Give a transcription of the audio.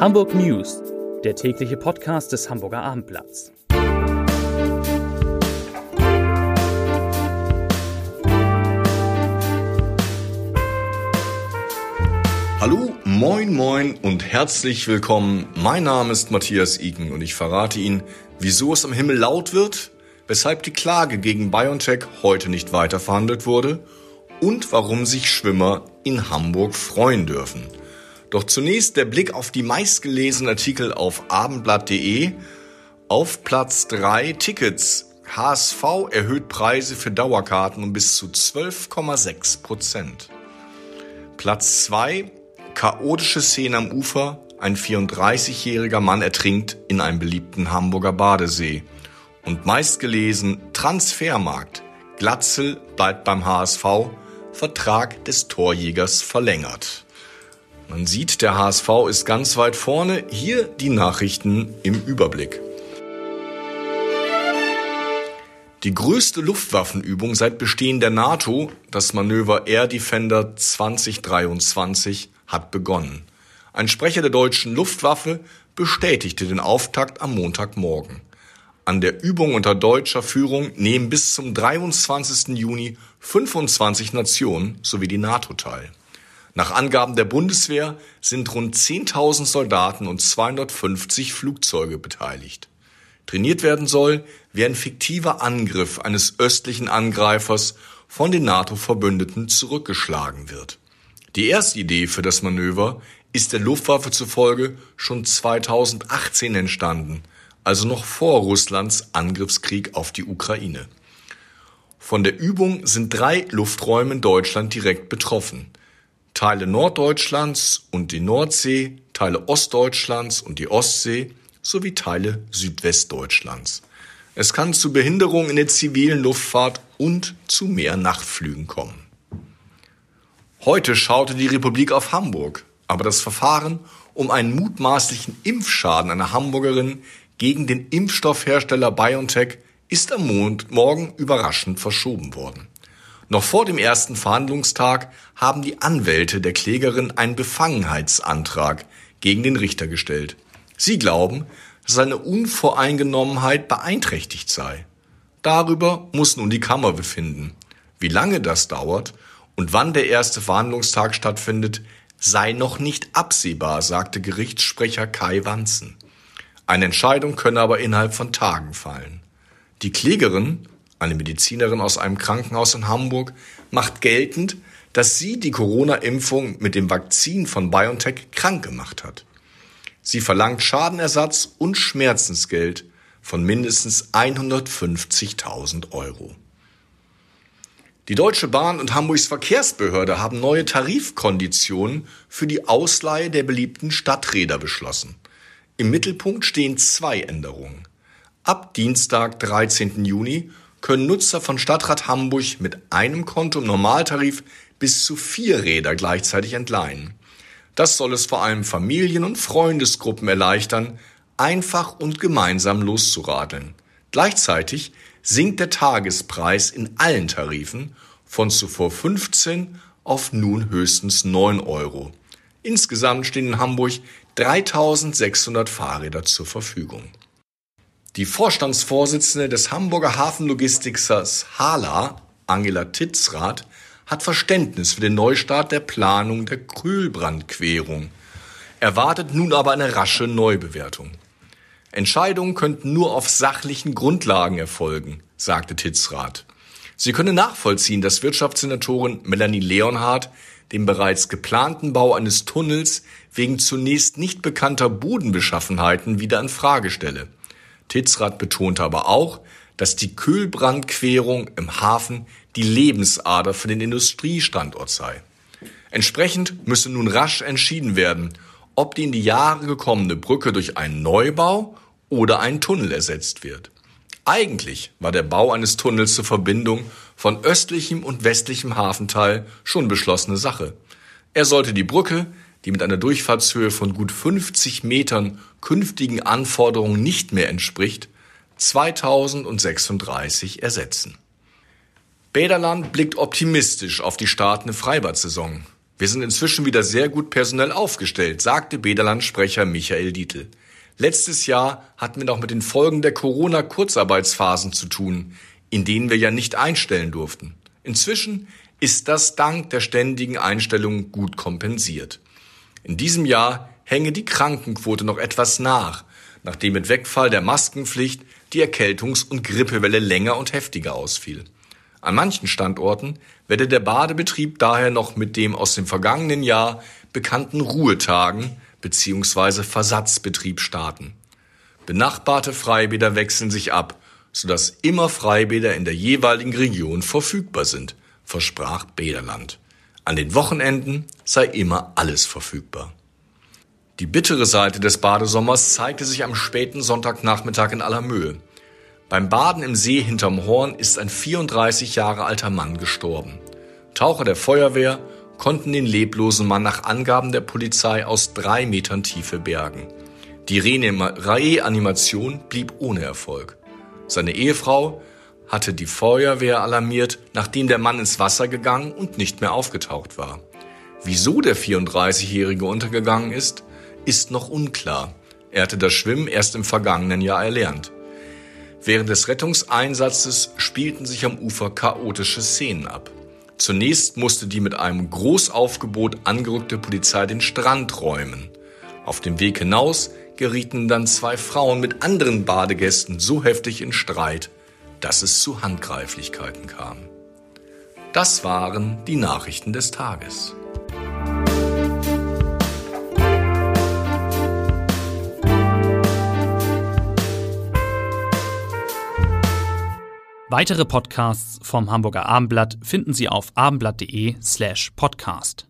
Hamburg News, der tägliche Podcast des Hamburger Abendblatts. Hallo, moin, moin und herzlich willkommen. Mein Name ist Matthias Iken und ich verrate Ihnen, wieso es am Himmel laut wird, weshalb die Klage gegen BioNTech heute nicht weiter verhandelt wurde und warum sich Schwimmer in Hamburg freuen dürfen. Doch zunächst der Blick auf die meistgelesenen Artikel auf abendblatt.de. Auf Platz 3 Tickets. HSV erhöht Preise für Dauerkarten um bis zu 12,6 Prozent. Platz 2 Chaotische Szene am Ufer. Ein 34-jähriger Mann ertrinkt in einem beliebten Hamburger Badesee. Und meistgelesen Transfermarkt. Glatzel bleibt beim HSV. Vertrag des Torjägers verlängert. Man sieht, der HSV ist ganz weit vorne. Hier die Nachrichten im Überblick. Die größte Luftwaffenübung seit Bestehen der NATO, das Manöver Air Defender 2023, hat begonnen. Ein Sprecher der deutschen Luftwaffe bestätigte den Auftakt am Montagmorgen. An der Übung unter deutscher Führung nehmen bis zum 23. Juni 25 Nationen sowie die NATO teil. Nach Angaben der Bundeswehr sind rund 10.000 Soldaten und 250 Flugzeuge beteiligt. Trainiert werden soll, wie ein fiktiver Angriff eines östlichen Angreifers von den NATO-Verbündeten zurückgeschlagen wird. Die erste Idee für das Manöver ist der Luftwaffe zufolge schon 2018 entstanden, also noch vor Russlands Angriffskrieg auf die Ukraine. Von der Übung sind drei Lufträume in Deutschland direkt betroffen. Teile Norddeutschlands und die Nordsee, Teile Ostdeutschlands und die Ostsee sowie Teile Südwestdeutschlands. Es kann zu Behinderungen in der zivilen Luftfahrt und zu mehr Nachtflügen kommen. Heute schaute die Republik auf Hamburg, aber das Verfahren um einen mutmaßlichen Impfschaden einer Hamburgerin gegen den Impfstoffhersteller BioNTech ist am Morgen überraschend verschoben worden. Noch vor dem ersten Verhandlungstag haben die Anwälte der Klägerin einen Befangenheitsantrag gegen den Richter gestellt. Sie glauben, seine Unvoreingenommenheit beeinträchtigt sei. Darüber muss nun die Kammer befinden. Wie lange das dauert und wann der erste Verhandlungstag stattfindet, sei noch nicht absehbar, sagte Gerichtssprecher Kai Wanzen. Eine Entscheidung könne aber innerhalb von Tagen fallen. Die Klägerin eine Medizinerin aus einem Krankenhaus in Hamburg, macht geltend, dass sie die Corona-Impfung mit dem Vakzin von BioNTech krank gemacht hat. Sie verlangt Schadenersatz und Schmerzensgeld von mindestens 150.000 Euro. Die Deutsche Bahn und Hamburgs Verkehrsbehörde haben neue Tarifkonditionen für die Ausleihe der beliebten Stadträder beschlossen. Im Mittelpunkt stehen zwei Änderungen. Ab Dienstag, 13. Juni, können Nutzer von Stadtrat Hamburg mit einem Konto im Normaltarif bis zu vier Räder gleichzeitig entleihen. Das soll es vor allem Familien und Freundesgruppen erleichtern, einfach und gemeinsam loszuradeln. Gleichzeitig sinkt der Tagespreis in allen Tarifen von zuvor 15 auf nun höchstens 9 Euro. Insgesamt stehen in Hamburg 3600 Fahrräder zur Verfügung. Die Vorstandsvorsitzende des Hamburger Hafenlogistikers Hala, Angela Titzrath, hat Verständnis für den Neustart der Planung der Krühlbrandquerung, erwartet nun aber eine rasche Neubewertung. Entscheidungen könnten nur auf sachlichen Grundlagen erfolgen, sagte Titzrath. Sie könne nachvollziehen, dass Wirtschaftssenatorin Melanie Leonhardt den bereits geplanten Bau eines Tunnels wegen zunächst nicht bekannter Bodenbeschaffenheiten wieder in Frage stelle. Titzrath betonte aber auch, dass die Kühlbrandquerung im Hafen die Lebensader für den Industriestandort sei. Entsprechend müsse nun rasch entschieden werden, ob die in die Jahre gekommene Brücke durch einen Neubau oder einen Tunnel ersetzt wird. Eigentlich war der Bau eines Tunnels zur Verbindung von östlichem und westlichem Hafenteil schon beschlossene Sache. Er sollte die Brücke, die mit einer Durchfahrtshöhe von gut 50 Metern künftigen Anforderungen nicht mehr entspricht, 2036 ersetzen. Bäderland blickt optimistisch auf die startende Freibad-Saison. Wir sind inzwischen wieder sehr gut personell aufgestellt, sagte Bäderland-Sprecher Michael Dietl. Letztes Jahr hatten wir noch mit den Folgen der Corona-Kurzarbeitsphasen zu tun, in denen wir ja nicht einstellen durften. Inzwischen ist das dank der ständigen Einstellung gut kompensiert. In diesem Jahr hänge die Krankenquote noch etwas nach, nachdem mit Wegfall der Maskenpflicht die Erkältungs- und Grippewelle länger und heftiger ausfiel. An manchen Standorten werde der Badebetrieb daher noch mit dem aus dem vergangenen Jahr bekannten Ruhetagen bzw. Versatzbetrieb starten. Benachbarte Freibäder wechseln sich ab, sodass immer Freibäder in der jeweiligen Region verfügbar sind, versprach Bäderland. An den Wochenenden sei immer alles verfügbar. Die bittere Seite des Badesommers zeigte sich am späten Sonntagnachmittag in aller Mühe. Beim Baden im See hinterm Horn ist ein 34 Jahre alter Mann gestorben. Taucher der Feuerwehr konnten den leblosen Mann nach Angaben der Polizei aus drei Metern Tiefe bergen. Die Reanimation blieb ohne Erfolg. Seine Ehefrau hatte die Feuerwehr alarmiert, nachdem der Mann ins Wasser gegangen und nicht mehr aufgetaucht war. Wieso der 34-Jährige untergegangen ist, ist noch unklar. Er hatte das Schwimmen erst im vergangenen Jahr erlernt. Während des Rettungseinsatzes spielten sich am Ufer chaotische Szenen ab. Zunächst musste die mit einem Großaufgebot angerückte Polizei den Strand räumen. Auf dem Weg hinaus gerieten dann zwei Frauen mit anderen Badegästen so heftig in Streit, dass es zu Handgreiflichkeiten kam. Das waren die Nachrichten des Tages. Weitere Podcasts vom Hamburger Abendblatt finden Sie auf abendblatt.de slash podcast.